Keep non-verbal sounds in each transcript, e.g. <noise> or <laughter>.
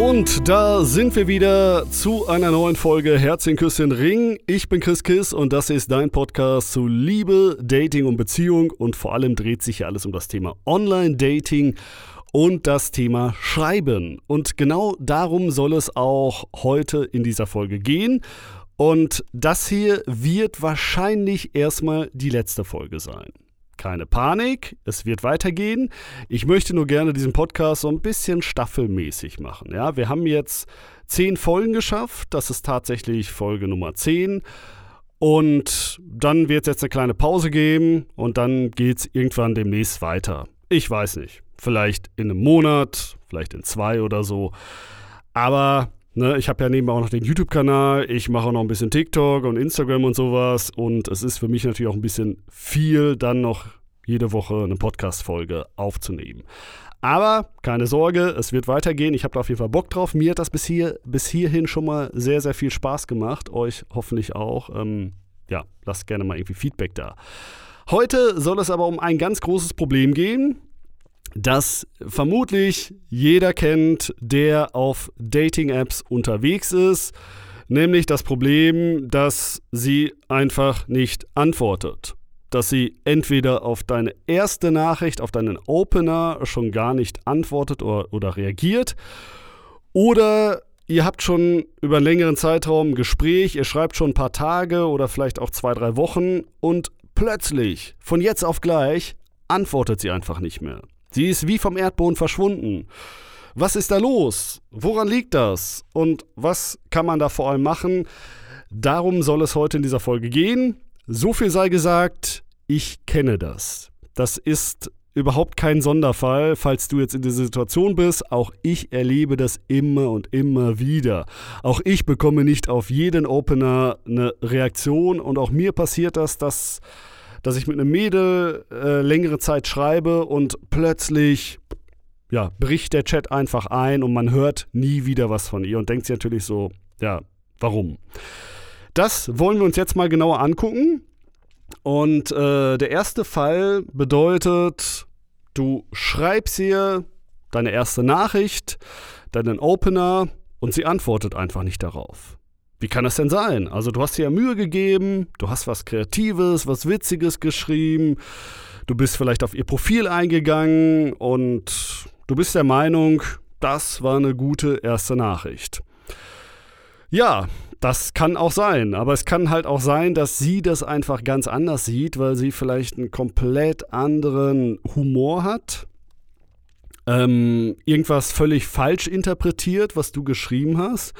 Und da sind wir wieder zu einer neuen Folge Herzchen, Küsschen, Ring. Ich bin Chris Kiss und das ist dein Podcast zu Liebe, Dating und Beziehung. Und vor allem dreht sich hier alles um das Thema Online-Dating und das Thema Schreiben. Und genau darum soll es auch heute in dieser Folge gehen. Und das hier wird wahrscheinlich erstmal die letzte Folge sein. Keine Panik, es wird weitergehen. Ich möchte nur gerne diesen Podcast so ein bisschen staffelmäßig machen. Ja, wir haben jetzt zehn Folgen geschafft. Das ist tatsächlich Folge Nummer 10. Und dann wird es jetzt eine kleine Pause geben und dann geht es irgendwann demnächst weiter. Ich weiß nicht. Vielleicht in einem Monat, vielleicht in zwei oder so. Aber Ne, ich habe ja nebenbei auch noch den YouTube-Kanal, ich mache auch noch ein bisschen TikTok und Instagram und sowas und es ist für mich natürlich auch ein bisschen viel, dann noch jede Woche eine Podcast-Folge aufzunehmen. Aber keine Sorge, es wird weitergehen. Ich habe da auf jeden Fall Bock drauf. Mir hat das bis, hier, bis hierhin schon mal sehr, sehr viel Spaß gemacht. Euch hoffentlich auch. Ähm, ja, lasst gerne mal irgendwie Feedback da. Heute soll es aber um ein ganz großes Problem gehen das vermutlich jeder kennt, der auf Dating-Apps unterwegs ist, nämlich das Problem, dass sie einfach nicht antwortet. Dass sie entweder auf deine erste Nachricht, auf deinen Opener schon gar nicht antwortet oder, oder reagiert, oder ihr habt schon über einen längeren Zeitraum ein Gespräch, ihr schreibt schon ein paar Tage oder vielleicht auch zwei, drei Wochen und plötzlich, von jetzt auf gleich, antwortet sie einfach nicht mehr. Sie ist wie vom Erdboden verschwunden. Was ist da los? Woran liegt das? Und was kann man da vor allem machen? Darum soll es heute in dieser Folge gehen. So viel sei gesagt, ich kenne das. Das ist überhaupt kein Sonderfall, falls du jetzt in dieser Situation bist. Auch ich erlebe das immer und immer wieder. Auch ich bekomme nicht auf jeden Opener eine Reaktion und auch mir passiert das, dass dass ich mit einem Mädel äh, längere Zeit schreibe und plötzlich ja, bricht der Chat einfach ein und man hört nie wieder was von ihr und denkt sich natürlich so, ja, warum? Das wollen wir uns jetzt mal genauer angucken. Und äh, der erste Fall bedeutet, du schreibst ihr deine erste Nachricht, deinen Opener und sie antwortet einfach nicht darauf. Wie kann das denn sein? Also du hast dir ja Mühe gegeben, du hast was Kreatives, was Witziges geschrieben, du bist vielleicht auf ihr Profil eingegangen und du bist der Meinung, das war eine gute erste Nachricht. Ja, das kann auch sein, aber es kann halt auch sein, dass sie das einfach ganz anders sieht, weil sie vielleicht einen komplett anderen Humor hat, ähm, irgendwas völlig falsch interpretiert, was du geschrieben hast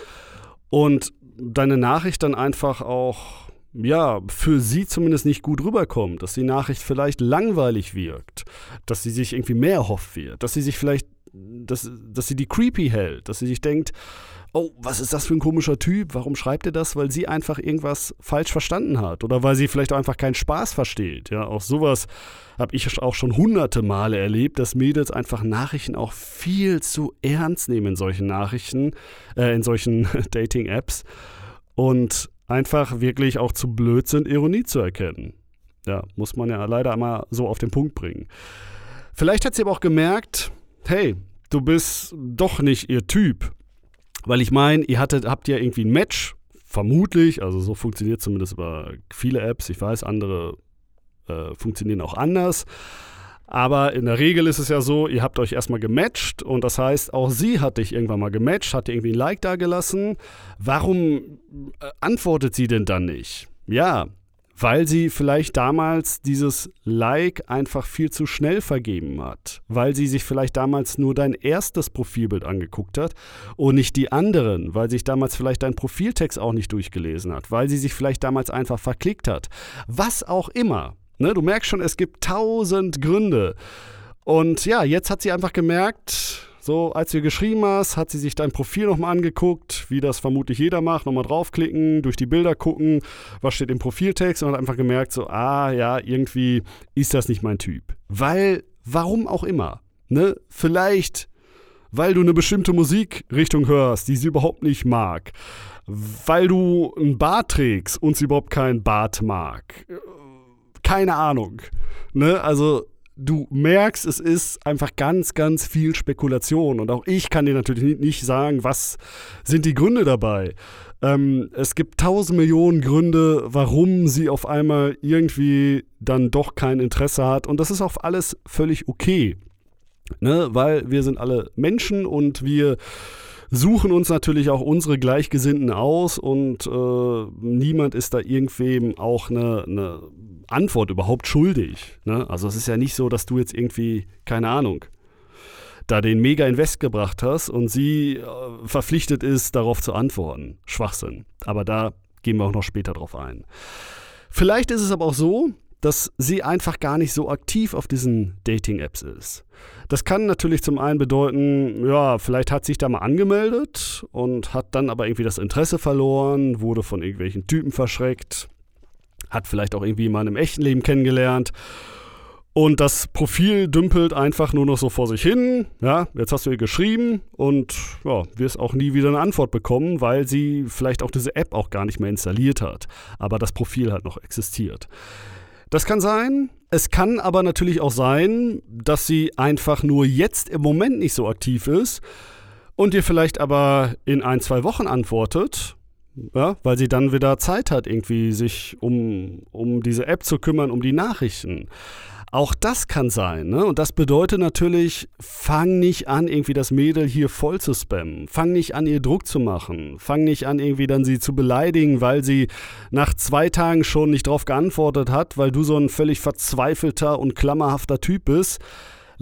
und deine Nachricht dann einfach auch, ja, für sie zumindest nicht gut rüberkommt, dass die Nachricht vielleicht langweilig wirkt, dass sie sich irgendwie mehr hofft wird, dass sie sich vielleicht, dass, dass sie die creepy hält, dass sie sich denkt, oh, was ist das für ein komischer Typ? Warum schreibt er das? Weil sie einfach irgendwas falsch verstanden hat oder weil sie vielleicht auch einfach keinen Spaß versteht. Ja, auch sowas habe ich auch schon hunderte Male erlebt, dass Mädels einfach Nachrichten auch viel zu ernst nehmen in solchen Nachrichten, äh, in solchen <laughs> Dating-Apps und einfach wirklich auch zu blöd sind, Ironie zu erkennen. Ja, muss man ja leider einmal so auf den Punkt bringen. Vielleicht hat sie aber auch gemerkt, hey, du bist doch nicht ihr Typ. Weil ich meine, ihr hattet, habt ja irgendwie ein Match, vermutlich, also so funktioniert zumindest über viele Apps. Ich weiß, andere äh, funktionieren auch anders. Aber in der Regel ist es ja so, ihr habt euch erstmal gematcht und das heißt, auch sie hat dich irgendwann mal gematcht, hat dir irgendwie ein Like da gelassen. Warum äh, antwortet sie denn dann nicht? Ja, weil sie vielleicht damals dieses Like einfach viel zu schnell vergeben hat, weil sie sich vielleicht damals nur dein erstes Profilbild angeguckt hat und nicht die anderen, weil sich damals vielleicht dein Profiltext auch nicht durchgelesen hat, weil sie sich vielleicht damals einfach verklickt hat. Was auch immer. Ne, du merkst schon, es gibt tausend Gründe. Und ja, jetzt hat sie einfach gemerkt, so, als du geschrieben hast, hat sie sich dein Profil nochmal angeguckt, wie das vermutlich jeder macht, nochmal draufklicken, durch die Bilder gucken, was steht im Profiltext und hat einfach gemerkt, so, ah ja, irgendwie ist das nicht mein Typ. Weil, warum auch immer, ne? Vielleicht, weil du eine bestimmte Musikrichtung hörst, die sie überhaupt nicht mag. Weil du ein Bart trägst und sie überhaupt keinen Bart mag. Keine Ahnung. Ne? Also du merkst, es ist einfach ganz, ganz viel Spekulation. Und auch ich kann dir natürlich nicht sagen, was sind die Gründe dabei. Ähm, es gibt tausend Millionen Gründe, warum sie auf einmal irgendwie dann doch kein Interesse hat. Und das ist auch alles völlig okay. Ne? Weil wir sind alle Menschen und wir suchen uns natürlich auch unsere Gleichgesinnten aus und äh, niemand ist da irgendwem auch eine, eine Antwort überhaupt schuldig. Ne? Also es ist ja nicht so, dass du jetzt irgendwie, keine Ahnung, da den Mega-Invest gebracht hast und sie äh, verpflichtet ist, darauf zu antworten. Schwachsinn. Aber da gehen wir auch noch später drauf ein. Vielleicht ist es aber auch so, dass sie einfach gar nicht so aktiv auf diesen Dating-Apps ist. Das kann natürlich zum einen bedeuten, ja, vielleicht hat sich da mal angemeldet und hat dann aber irgendwie das Interesse verloren, wurde von irgendwelchen Typen verschreckt, hat vielleicht auch irgendwie mal im echten Leben kennengelernt. Und das Profil dümpelt einfach nur noch so vor sich hin. Ja, jetzt hast du ihr geschrieben und ja, wirst auch nie wieder eine Antwort bekommen, weil sie vielleicht auch diese App auch gar nicht mehr installiert hat. Aber das Profil halt noch existiert. Das kann sein. Es kann aber natürlich auch sein, dass sie einfach nur jetzt im Moment nicht so aktiv ist und dir vielleicht aber in ein, zwei Wochen antwortet ja, weil sie dann wieder Zeit hat, irgendwie sich um, um diese App zu kümmern, um die Nachrichten. Auch das kann sein. Ne? Und das bedeutet natürlich, fang nicht an, irgendwie das Mädel hier voll zu spammen. Fang nicht an, ihr Druck zu machen. Fang nicht an, irgendwie dann sie zu beleidigen, weil sie nach zwei Tagen schon nicht drauf geantwortet hat, weil du so ein völlig verzweifelter und klammerhafter Typ bist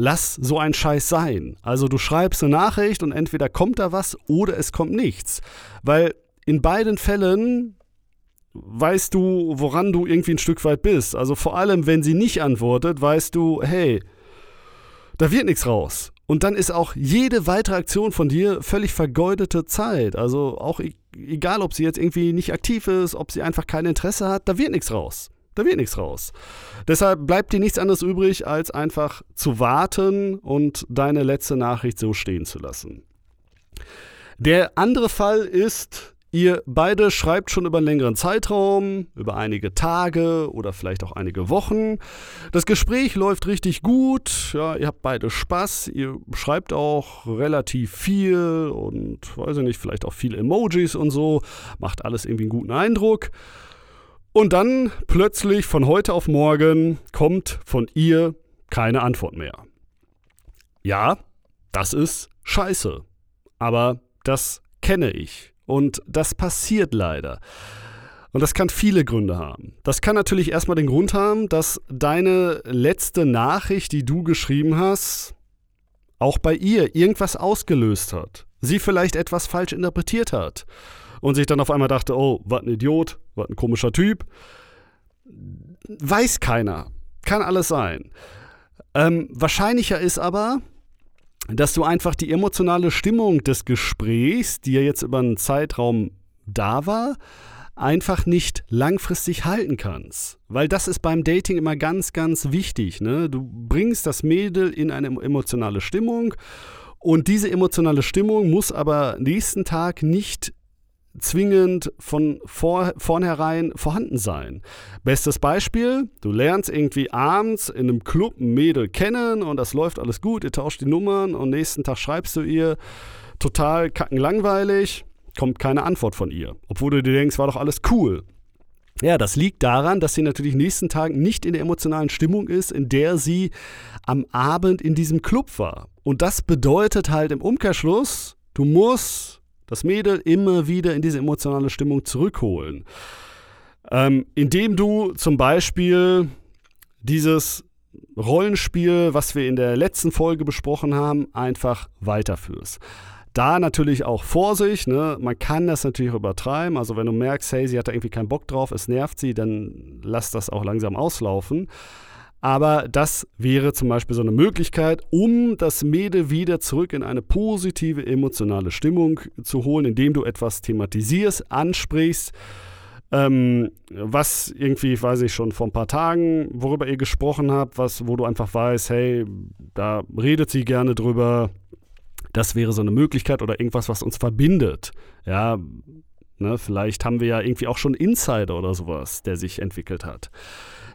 lass so ein Scheiß sein. Also du schreibst eine Nachricht und entweder kommt da was oder es kommt nichts. Weil in beiden Fällen weißt du, woran du irgendwie ein Stück weit bist. Also vor allem, wenn sie nicht antwortet, weißt du, hey, da wird nichts raus. Und dann ist auch jede weitere Aktion von dir völlig vergeudete Zeit. Also auch e-, egal, ob sie jetzt irgendwie nicht aktiv ist, ob sie einfach kein Interesse hat, da wird nichts raus. Da wird nichts raus. Deshalb bleibt dir nichts anderes übrig, als einfach zu warten und deine letzte Nachricht so stehen zu lassen. Der andere Fall ist, Ihr beide schreibt schon über einen längeren Zeitraum, über einige Tage oder vielleicht auch einige Wochen. Das Gespräch läuft richtig gut, ja, ihr habt beide Spaß, ihr schreibt auch relativ viel und weiß ich nicht, vielleicht auch viele Emojis und so, macht alles irgendwie einen guten Eindruck. Und dann plötzlich von heute auf morgen kommt von ihr keine Antwort mehr. Ja, das ist scheiße. Aber das kenne ich. Und das passiert leider. Und das kann viele Gründe haben. Das kann natürlich erstmal den Grund haben, dass deine letzte Nachricht, die du geschrieben hast, auch bei ihr irgendwas ausgelöst hat. Sie vielleicht etwas falsch interpretiert hat und sich dann auf einmal dachte, oh, was ein Idiot, was ein komischer Typ. Weiß keiner. Kann alles sein. Ähm, wahrscheinlicher ist aber, dass du einfach die emotionale Stimmung des Gesprächs, die ja jetzt über einen Zeitraum da war, einfach nicht langfristig halten kannst. Weil das ist beim Dating immer ganz, ganz wichtig. Ne? Du bringst das Mädel in eine emotionale Stimmung und diese emotionale Stimmung muss aber nächsten Tag nicht zwingend von vor, vornherein vorhanden sein. Bestes Beispiel, du lernst irgendwie abends in einem Club ein Mädel kennen und das läuft alles gut, ihr tauscht die Nummern und nächsten Tag schreibst du ihr, total kackenlangweilig, kommt keine Antwort von ihr. Obwohl du dir denkst, war doch alles cool. Ja, das liegt daran, dass sie natürlich nächsten Tag nicht in der emotionalen Stimmung ist, in der sie am Abend in diesem Club war. Und das bedeutet halt im Umkehrschluss, du musst das Mädel immer wieder in diese emotionale Stimmung zurückholen. Ähm, indem du zum Beispiel dieses Rollenspiel, was wir in der letzten Folge besprochen haben, einfach weiterführst. Da natürlich auch Vorsicht, ne? man kann das natürlich übertreiben. Also wenn du merkst, hey, sie hat da irgendwie keinen Bock drauf, es nervt sie, dann lass das auch langsam auslaufen. Aber das wäre zum Beispiel so eine Möglichkeit, um das Mädel wieder zurück in eine positive emotionale Stimmung zu holen, indem du etwas thematisierst, ansprichst, ähm, was irgendwie, weiß ich schon, vor ein paar Tagen, worüber ihr gesprochen habt, was, wo du einfach weißt, hey, da redet sie gerne drüber. Das wäre so eine Möglichkeit oder irgendwas, was uns verbindet. Ja, Ne, vielleicht haben wir ja irgendwie auch schon Insider oder sowas, der sich entwickelt hat.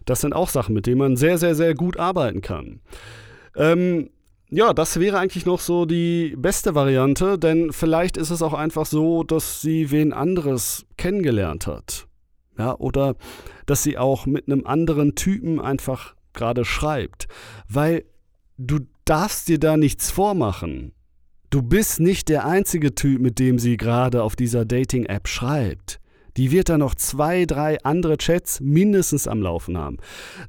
Das sind auch Sachen, mit denen man sehr, sehr, sehr gut arbeiten kann. Ähm, ja, das wäre eigentlich noch so die beste Variante, denn vielleicht ist es auch einfach so, dass sie wen anderes kennengelernt hat. Ja, oder dass sie auch mit einem anderen Typen einfach gerade schreibt. Weil du darfst dir da nichts vormachen. Du bist nicht der einzige Typ, mit dem sie gerade auf dieser Dating-App schreibt. Die wird da noch zwei, drei andere Chats mindestens am Laufen haben.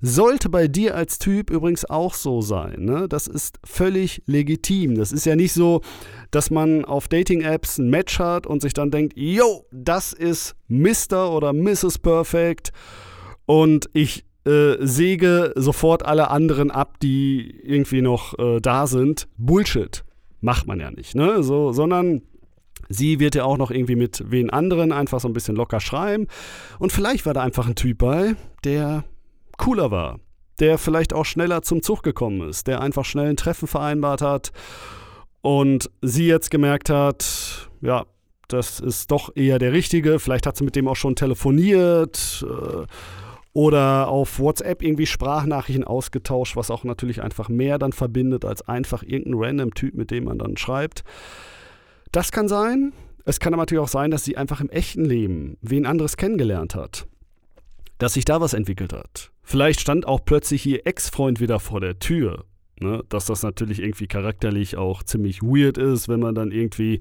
Sollte bei dir als Typ übrigens auch so sein. Ne? Das ist völlig legitim. Das ist ja nicht so, dass man auf Dating-Apps ein Match hat und sich dann denkt, yo, das ist Mr. oder Mrs. Perfect und ich äh, säge sofort alle anderen ab, die irgendwie noch äh, da sind. Bullshit. Macht man ja nicht, ne? So, sondern sie wird ja auch noch irgendwie mit wen anderen einfach so ein bisschen locker schreiben. Und vielleicht war da einfach ein Typ bei, der cooler war, der vielleicht auch schneller zum Zug gekommen ist, der einfach schnell ein Treffen vereinbart hat und sie jetzt gemerkt hat, ja, das ist doch eher der Richtige. Vielleicht hat sie mit dem auch schon telefoniert. Äh, oder auf WhatsApp irgendwie Sprachnachrichten ausgetauscht, was auch natürlich einfach mehr dann verbindet als einfach irgendein random Typ, mit dem man dann schreibt. Das kann sein. Es kann aber natürlich auch sein, dass sie einfach im echten Leben wen anderes kennengelernt hat. Dass sich da was entwickelt hat. Vielleicht stand auch plötzlich ihr Ex-Freund wieder vor der Tür. Ne? Dass das natürlich irgendwie charakterlich auch ziemlich weird ist, wenn man dann irgendwie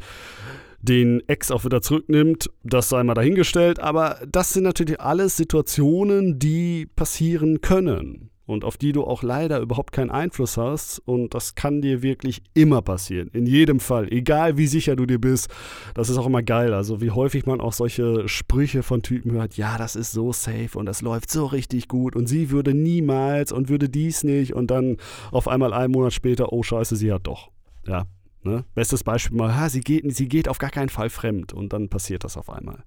den Ex auch wieder zurücknimmt, das sei mal dahingestellt. Aber das sind natürlich alles Situationen, die passieren können und auf die du auch leider überhaupt keinen Einfluss hast. Und das kann dir wirklich immer passieren. In jedem Fall. Egal wie sicher du dir bist. Das ist auch immer geil. Also wie häufig man auch solche Sprüche von Typen hört. Ja, das ist so safe und das läuft so richtig gut. Und sie würde niemals und würde dies nicht. Und dann auf einmal einen Monat später, oh scheiße, sie hat doch. Ja, Ne? Bestes Beispiel mal, ha, sie, geht, sie geht auf gar keinen Fall fremd und dann passiert das auf einmal.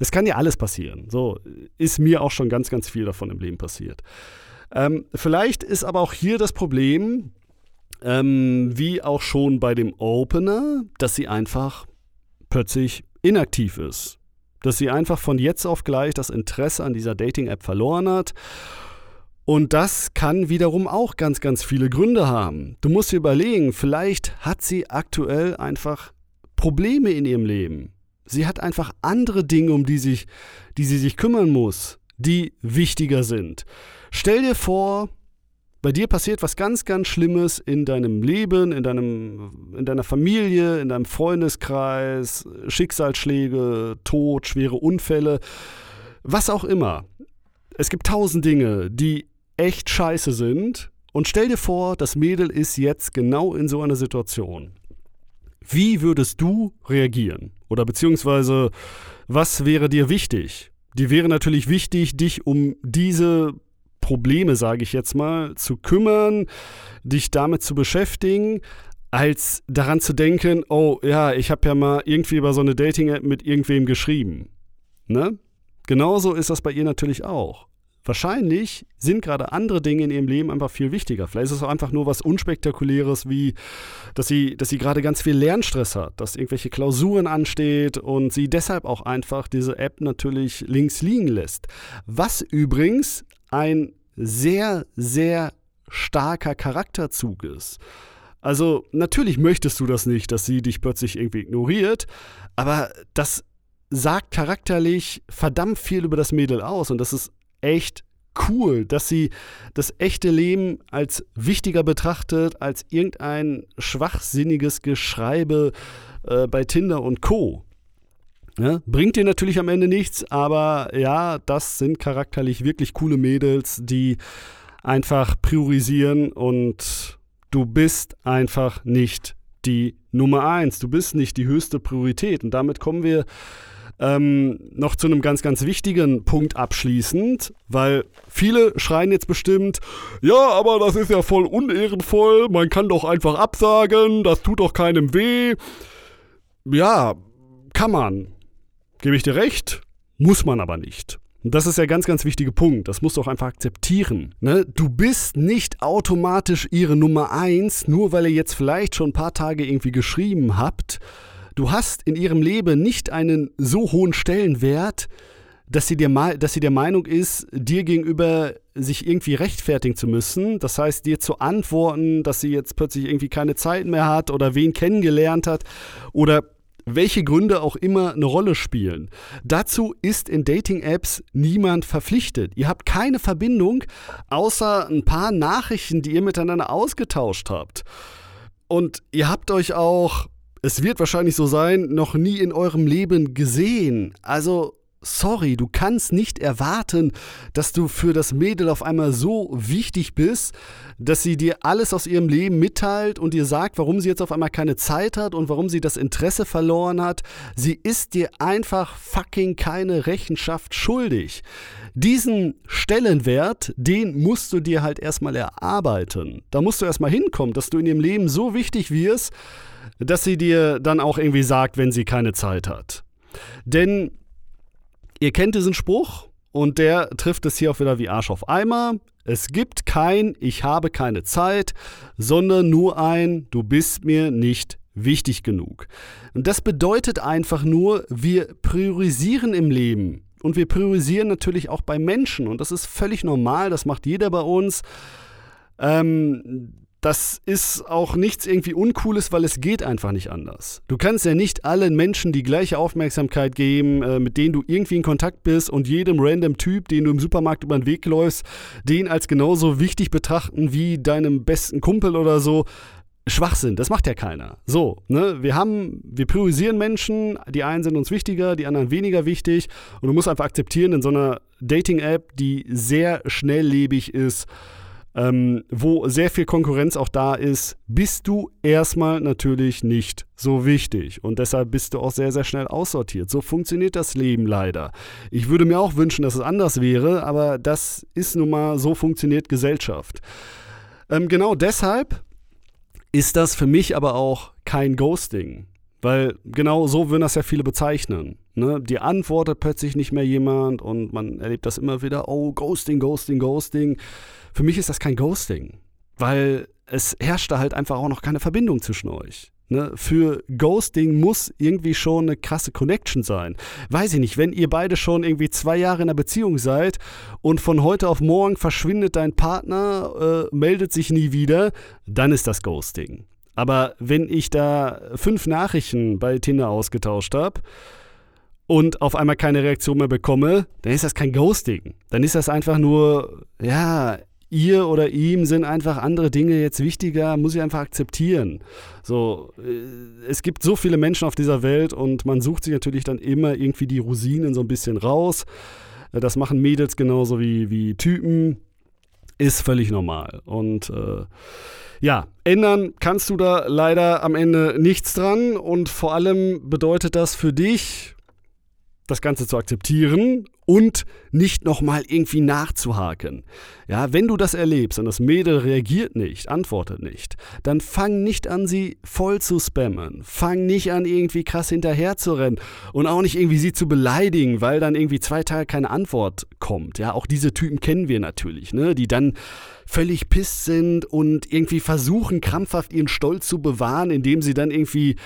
Es kann ja alles passieren. So ist mir auch schon ganz, ganz viel davon im Leben passiert. Ähm, vielleicht ist aber auch hier das Problem, ähm, wie auch schon bei dem Opener, dass sie einfach plötzlich inaktiv ist. Dass sie einfach von jetzt auf gleich das Interesse an dieser Dating-App verloren hat und das kann wiederum auch ganz, ganz viele Gründe haben. Du musst dir überlegen, vielleicht hat sie aktuell einfach Probleme in ihrem Leben. Sie hat einfach andere Dinge, um die, sich, die sie sich kümmern muss, die wichtiger sind. Stell dir vor, bei dir passiert was ganz, ganz Schlimmes in deinem Leben, in, deinem, in deiner Familie, in deinem Freundeskreis, Schicksalsschläge, Tod, schwere Unfälle, was auch immer. Es gibt tausend Dinge, die echt scheiße sind. Und stell dir vor, das Mädel ist jetzt genau in so einer Situation. Wie würdest du reagieren? Oder beziehungsweise, was wäre dir wichtig? Dir wäre natürlich wichtig, dich um diese Probleme, sage ich jetzt mal, zu kümmern, dich damit zu beschäftigen, als daran zu denken, oh ja, ich habe ja mal irgendwie über so eine Dating-App mit irgendwem geschrieben. Ne? Genauso ist das bei ihr natürlich auch. Wahrscheinlich sind gerade andere Dinge in ihrem Leben einfach viel wichtiger. Vielleicht ist es auch einfach nur was Unspektakuläres, wie dass sie, dass sie gerade ganz viel Lernstress hat, dass irgendwelche Klausuren ansteht und sie deshalb auch einfach diese App natürlich links liegen lässt. Was übrigens ein sehr, sehr starker Charakterzug ist. Also natürlich möchtest du das nicht, dass sie dich plötzlich irgendwie ignoriert, aber das sagt charakterlich verdammt viel über das Mädel aus und das ist echt cool, dass sie das echte Leben als wichtiger betrachtet als irgendein schwachsinniges Geschreibe äh, bei Tinder und Co. Ja, bringt dir natürlich am Ende nichts, aber ja, das sind charakterlich wirklich coole Mädels, die einfach priorisieren und du bist einfach nicht die Nummer eins. Du bist nicht die höchste Priorität. Und damit kommen wir ähm, noch zu einem ganz, ganz wichtigen Punkt abschließend, weil viele schreien jetzt bestimmt, ja, aber das ist ja voll unehrenvoll, man kann doch einfach absagen, das tut doch keinem weh. Ja, kann man. Gebe ich dir recht, muss man aber nicht. Und das ist der ganz, ganz wichtige Punkt. Das musst du auch einfach akzeptieren. Ne? Du bist nicht automatisch ihre Nummer eins, nur weil ihr jetzt vielleicht schon ein paar Tage irgendwie geschrieben habt du hast in ihrem Leben nicht einen so hohen Stellenwert, dass sie, dir, dass sie der Meinung ist, dir gegenüber sich irgendwie rechtfertigen zu müssen. Das heißt, dir zu antworten, dass sie jetzt plötzlich irgendwie keine Zeit mehr hat oder wen kennengelernt hat oder welche Gründe auch immer eine Rolle spielen. Dazu ist in Dating-Apps niemand verpflichtet. Ihr habt keine Verbindung, außer ein paar Nachrichten, die ihr miteinander ausgetauscht habt. Und ihr habt euch auch, es wird wahrscheinlich so sein, noch nie in eurem Leben gesehen. Also sorry, du kannst nicht erwarten, dass du für das Mädel auf einmal so wichtig bist, dass sie dir alles aus ihrem Leben mitteilt und dir sagt, warum sie jetzt auf einmal keine Zeit hat und warum sie das Interesse verloren hat. Sie ist dir einfach fucking keine Rechenschaft schuldig. Diesen Stellenwert, den musst du dir halt erstmal erarbeiten. Da musst du erstmal hinkommen, dass du in ihrem Leben so wichtig wirst, dass sie dir dann auch irgendwie sagt, wenn sie keine Zeit hat. Denn Ihr kennt diesen Spruch und der trifft es hier auch wieder wie Arsch auf Eimer. Es gibt kein Ich habe keine Zeit, sondern nur ein Du bist mir nicht wichtig genug. Und das bedeutet einfach nur, wir priorisieren im Leben. Und wir priorisieren natürlich auch bei Menschen. Und das ist völlig normal, das macht jeder bei uns. Ähm, das ist auch nichts irgendwie Uncooles, weil es geht einfach nicht anders. Du kannst ja nicht allen Menschen die gleiche Aufmerksamkeit geben, äh, mit denen du irgendwie in Kontakt bist und jedem random Typ, den du im Supermarkt über den Weg läufst, den als genauso wichtig betrachten wie deinem besten Kumpel oder so. Schwachsinn, das macht ja keiner. So, ne, wir haben, wir priorisieren Menschen, die einen sind uns wichtiger, die anderen weniger wichtig und du musst einfach akzeptieren in so einer Dating-App, die sehr schnelllebig ist, ähm, wo sehr viel Konkurrenz auch da ist, bist du erstmal natürlich nicht so wichtig. Und deshalb bist du auch sehr, sehr schnell aussortiert. So funktioniert das Leben leider. Ich würde mir auch wünschen, dass es anders wäre, aber das ist nun mal, so funktioniert Gesellschaft. Ähm, genau deshalb ist das für mich aber auch kein Ghosting. Weil genau so würden das ja viele bezeichnen. Ne? Die antwortet plötzlich nicht mehr jemand und man erlebt das immer wieder, oh, Ghosting, Ghosting, Ghosting. Für mich ist das kein Ghosting, weil es herrscht da halt einfach auch noch keine Verbindung zwischen euch. Ne? Für Ghosting muss irgendwie schon eine krasse Connection sein. Weiß ich nicht, wenn ihr beide schon irgendwie zwei Jahre in einer Beziehung seid und von heute auf morgen verschwindet dein Partner, äh, meldet sich nie wieder, dann ist das Ghosting. Aber wenn ich da fünf Nachrichten bei Tinder ausgetauscht habe und auf einmal keine Reaktion mehr bekomme, dann ist das kein Ghosting. Dann ist das einfach nur, ja, ihr oder ihm sind einfach andere Dinge jetzt wichtiger, muss ich einfach akzeptieren. So, äh, es gibt so viele Menschen auf dieser Welt und man sucht sich natürlich dann immer irgendwie die Rosinen so ein bisschen raus. Äh, das machen Mädels genauso wie, wie Typen. Ist völlig normal. Und äh, ja, ändern kannst du da leider am Ende nichts dran und vor allem bedeutet das für dich, das Ganze zu akzeptieren und nicht nochmal irgendwie nachzuhaken. Ja, wenn du das erlebst und das Mädel reagiert nicht, antwortet nicht, dann fang nicht an, sie voll zu spammen. Fang nicht an, irgendwie krass hinterher zu rennen und auch nicht irgendwie sie zu beleidigen, weil dann irgendwie zwei Tage keine Antwort kommt. Ja, auch diese Typen kennen wir natürlich, ne, die dann völlig pisst sind und irgendwie versuchen, krampfhaft ihren Stolz zu bewahren, indem sie dann irgendwie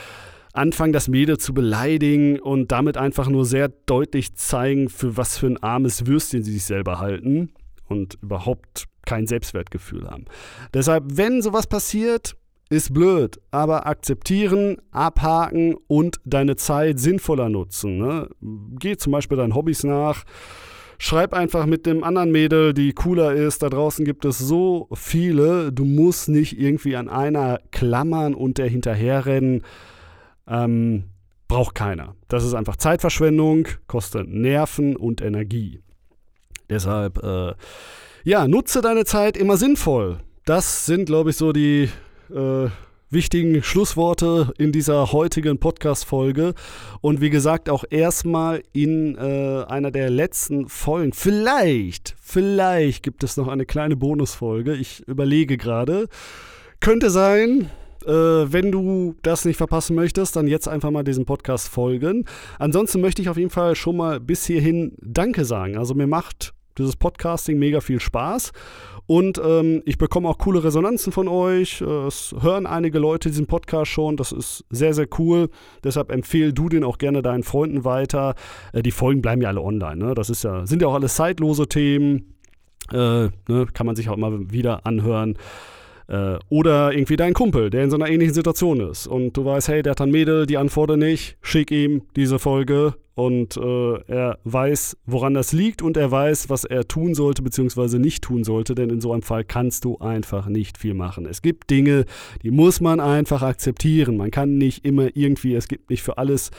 anfangen, das Mädel zu beleidigen und damit einfach nur sehr deutlich zeigen, für was für ein armes Würstchen sie sich selber halten und überhaupt kein Selbstwertgefühl haben. Deshalb, wenn sowas passiert, ist blöd, aber akzeptieren, abhaken und deine Zeit sinnvoller nutzen. Ne? Geh zum Beispiel deinen Hobbys nach. Schreib einfach mit dem anderen Mädel, die cooler ist. Da draußen gibt es so viele. Du musst nicht irgendwie an einer klammern und der hinterherrennen. Ähm, braucht keiner. Das ist einfach Zeitverschwendung, kostet Nerven und Energie. Deshalb, äh, ja, nutze deine Zeit immer sinnvoll. Das sind, glaube ich, so die äh, wichtigen Schlussworte in dieser heutigen Podcast-Folge. Und wie gesagt, auch erstmal in äh, einer der letzten Folgen. Vielleicht, vielleicht gibt es noch eine kleine Bonusfolge. Ich überlege gerade. Könnte sein, äh, wenn du das nicht verpassen möchtest, dann jetzt einfach mal diesem Podcast folgen. Ansonsten möchte ich auf jeden Fall schon mal bis hierhin Danke sagen. Also mir macht dieses Podcasting, mega viel Spaß. Und ähm, ich bekomme auch coole Resonanzen von euch. Äh, es hören einige Leute diesen Podcast schon. Das ist sehr, sehr cool. Deshalb empfehle du den auch gerne deinen Freunden weiter. Äh, die Folgen bleiben ja alle online. Ne? Das ist ja, sind ja auch alles zeitlose Themen. Äh, ne? Kann man sich auch immer wieder anhören. Äh, oder irgendwie dein Kumpel, der in so einer ähnlichen Situation ist und du weißt, hey, der hat ein Mädel, die antwortet nicht, schick ihm diese Folge und äh, er weiß, woran das liegt und er weiß, was er tun sollte bzw. nicht tun sollte, denn in so einem Fall kannst du einfach nicht viel machen. Es gibt Dinge, die muss man einfach akzeptieren. Man kann nicht immer irgendwie, es gibt nicht für alles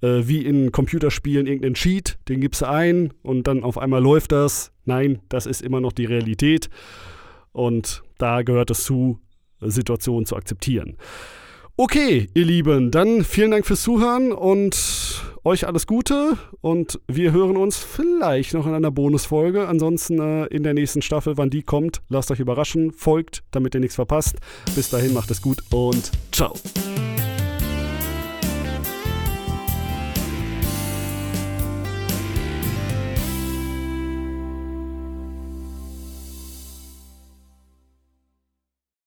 äh, wie in Computerspielen irgendeinen Cheat, den gibst du ein und dann auf einmal läuft das. Nein, das ist immer noch die Realität. Und da gehört es zu, Situationen zu akzeptieren. Okay, ihr Lieben, dann vielen Dank fürs Zuhören und euch alles Gute und wir hören uns vielleicht noch in einer Bonusfolge. Ansonsten äh, in der nächsten Staffel, wann die kommt, lasst euch überraschen, folgt, damit ihr nichts verpasst. Bis dahin macht es gut und ciao.